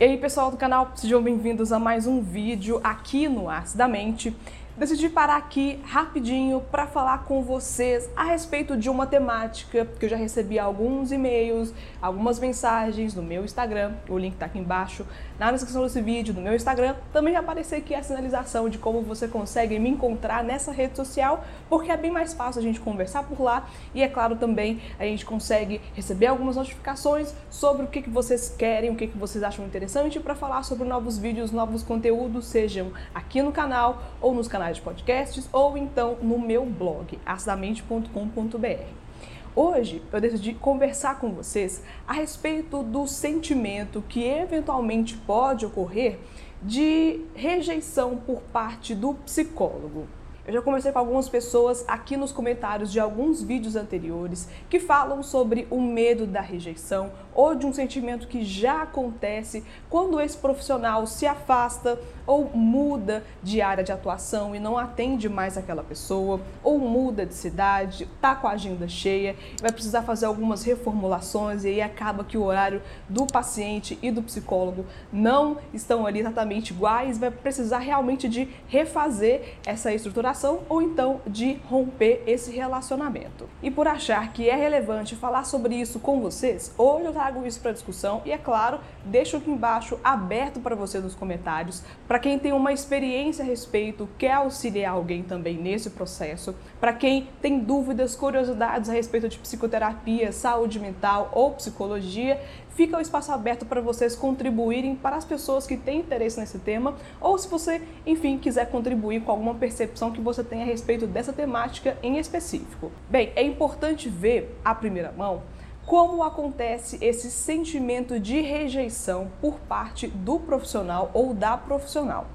E aí pessoal do canal, sejam bem-vindos a mais um vídeo aqui no Acidamente decidi parar aqui rapidinho para falar com vocês a respeito de uma temática que eu já recebi alguns e-mails, algumas mensagens no meu Instagram, o link está aqui embaixo, na descrição desse vídeo, no meu Instagram, também vai aparecer aqui a sinalização de como você consegue me encontrar nessa rede social, porque é bem mais fácil a gente conversar por lá e é claro também a gente consegue receber algumas notificações sobre o que, que vocês querem, o que, que vocês acham interessante para falar sobre novos vídeos, novos conteúdos, sejam aqui no canal ou nos canais de podcasts ou então no meu blog, acidamente.com.br. Hoje eu decidi conversar com vocês a respeito do sentimento que eventualmente pode ocorrer de rejeição por parte do psicólogo. Eu já conversei com algumas pessoas aqui nos comentários de alguns vídeos anteriores que falam sobre o medo da rejeição ou de um sentimento que já acontece quando esse profissional se afasta ou muda de área de atuação e não atende mais aquela pessoa, ou muda de cidade, tá com a agenda cheia, vai precisar fazer algumas reformulações e aí acaba que o horário do paciente e do psicólogo não estão ali exatamente iguais, vai precisar realmente de refazer essa estruturação ou então de romper esse relacionamento. E por achar que é relevante falar sobre isso com vocês, hoje eu trago isso para discussão e é claro, deixo aqui embaixo aberto para você nos comentários para para quem tem uma experiência a respeito, quer auxiliar alguém também nesse processo, para quem tem dúvidas, curiosidades a respeito de psicoterapia, saúde mental ou psicologia, fica o espaço aberto para vocês contribuírem para as pessoas que têm interesse nesse tema, ou se você, enfim, quiser contribuir com alguma percepção que você tem a respeito dessa temática em específico. Bem, é importante ver, à primeira mão, como acontece esse sentimento de rejeição por parte do profissional ou da profissional.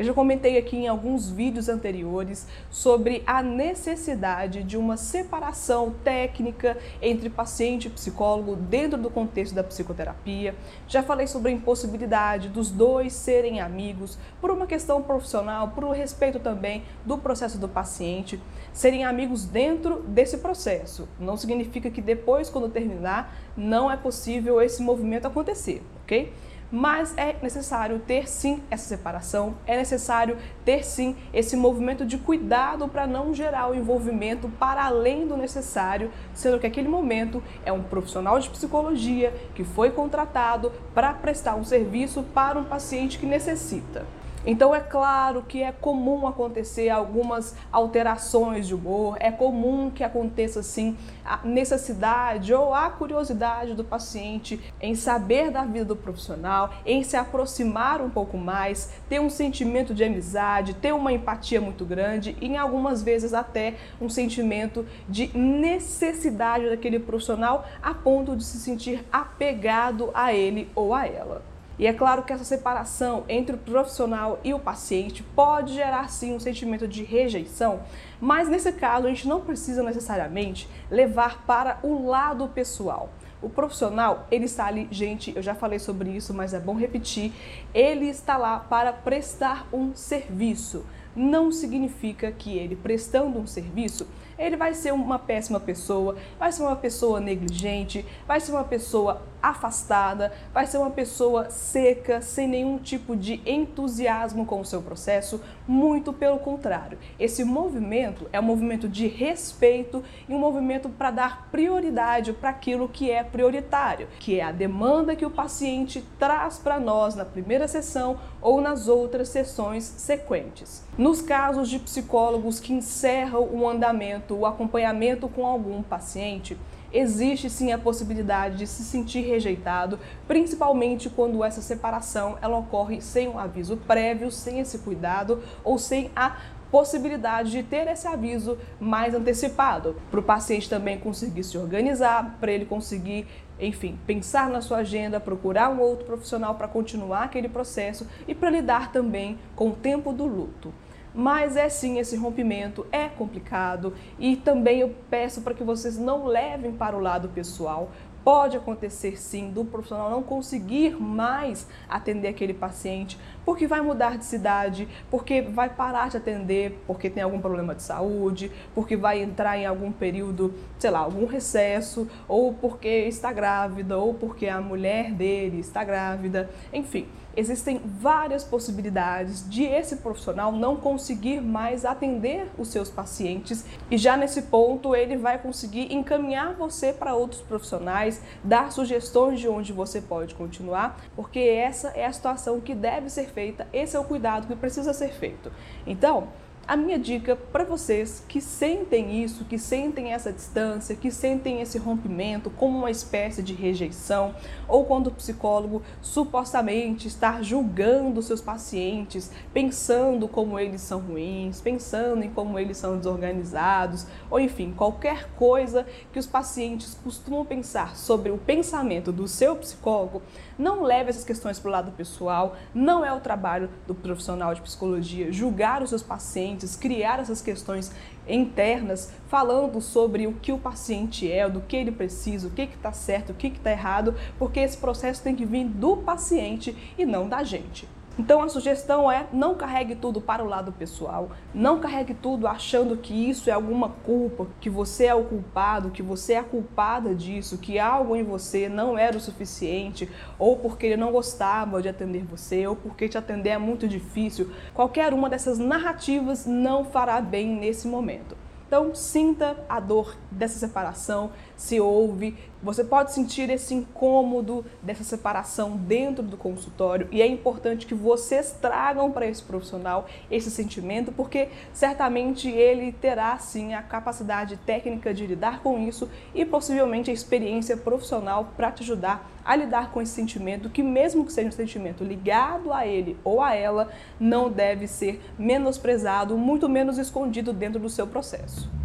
Eu já comentei aqui em alguns vídeos anteriores sobre a necessidade de uma separação técnica entre paciente e psicólogo dentro do contexto da psicoterapia. Já falei sobre a impossibilidade dos dois serem amigos por uma questão profissional, por um respeito também do processo do paciente. Serem amigos dentro desse processo não significa que depois, quando terminar, não é possível esse movimento acontecer, ok? Mas é necessário ter sim essa separação, é necessário ter sim esse movimento de cuidado para não gerar o envolvimento para além do necessário, sendo que aquele momento é um profissional de psicologia que foi contratado para prestar um serviço para um paciente que necessita. Então é claro que é comum acontecer algumas alterações de humor, é comum que aconteça assim a necessidade ou a curiosidade do paciente em saber da vida do profissional, em se aproximar um pouco mais, ter um sentimento de amizade, ter uma empatia muito grande e em algumas vezes até um sentimento de necessidade daquele profissional a ponto de se sentir apegado a ele ou a ela. E é claro que essa separação entre o profissional e o paciente pode gerar sim um sentimento de rejeição, mas nesse caso a gente não precisa necessariamente levar para o lado pessoal. O profissional, ele está ali, gente, eu já falei sobre isso, mas é bom repetir, ele está lá para prestar um serviço. Não significa que ele prestando um serviço, ele vai ser uma péssima pessoa, vai ser uma pessoa negligente, vai ser uma pessoa afastada, vai ser uma pessoa seca, sem nenhum tipo de entusiasmo com o seu processo, muito pelo contrário. Esse movimento é um movimento de respeito e um movimento para dar prioridade para aquilo que é prioritário, que é a demanda que o paciente traz para nós na primeira sessão ou nas outras sessões sequentes. Nos casos de psicólogos que encerram o andamento o acompanhamento com algum paciente, existe sim a possibilidade de se sentir rejeitado, principalmente quando essa separação ela ocorre sem um aviso prévio, sem esse cuidado ou sem a possibilidade de ter esse aviso mais antecipado, para o paciente também conseguir se organizar, para ele conseguir, enfim, pensar na sua agenda, procurar um outro profissional para continuar aquele processo e para lidar também com o tempo do luto. Mas é sim, esse rompimento é complicado e também eu peço para que vocês não levem para o lado pessoal, Pode acontecer sim do profissional não conseguir mais atender aquele paciente porque vai mudar de cidade, porque vai parar de atender, porque tem algum problema de saúde, porque vai entrar em algum período, sei lá, algum recesso, ou porque está grávida, ou porque a mulher dele está grávida, enfim existem várias possibilidades de esse profissional não conseguir mais atender os seus pacientes e já nesse ponto ele vai conseguir encaminhar você para outros profissionais, dar sugestões de onde você pode continuar, porque essa é a situação que deve ser feita, esse é o cuidado que precisa ser feito. Então, a minha dica para vocês que sentem isso, que sentem essa distância, que sentem esse rompimento como uma espécie de rejeição, ou quando o psicólogo supostamente está julgando seus pacientes, pensando como eles são ruins, pensando em como eles são desorganizados, ou enfim, qualquer coisa que os pacientes costumam pensar sobre o pensamento do seu psicólogo, não leve essas questões para o lado pessoal, não é o trabalho do profissional de psicologia julgar os seus pacientes, criar essas questões internas falando sobre o que o paciente é, do que ele precisa, o que está certo, o que está errado, porque esse processo tem que vir do paciente e não da gente. Então a sugestão é não carregue tudo para o lado pessoal, não carregue tudo achando que isso é alguma culpa, que você é o culpado, que você é a culpada disso, que algo em você não era o suficiente, ou porque ele não gostava de atender você, ou porque te atender é muito difícil. Qualquer uma dessas narrativas não fará bem nesse momento. Então, sinta a dor dessa separação, se ouve. Você pode sentir esse incômodo dessa separação dentro do consultório e é importante que vocês tragam para esse profissional esse sentimento, porque certamente ele terá sim a capacidade técnica de lidar com isso e possivelmente a experiência profissional para te ajudar a lidar com esse sentimento, que mesmo que seja um sentimento ligado a ele ou a ela, não deve ser menosprezado, muito menos escondido dentro do seu processo.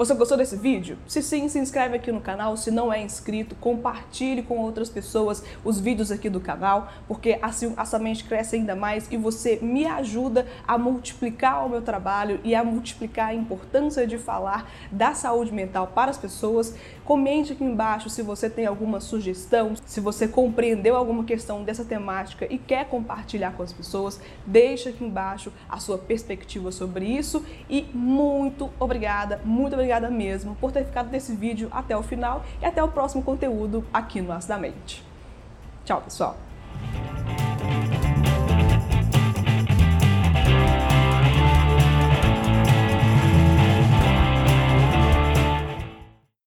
Você gostou desse vídeo? Se sim, se inscreve aqui no canal. Se não é inscrito, compartilhe com outras pessoas os vídeos aqui do canal, porque assim a sua mente cresce ainda mais e você me ajuda a multiplicar o meu trabalho e a multiplicar a importância de falar da saúde mental para as pessoas. Comente aqui embaixo se você tem alguma sugestão, se você compreendeu alguma questão dessa temática e quer compartilhar com as pessoas. Deixa aqui embaixo a sua perspectiva sobre isso e muito obrigada, muito obrigada obrigada mesmo por ter ficado nesse vídeo até o final e até o próximo conteúdo aqui no Acidamente. Tchau, pessoal!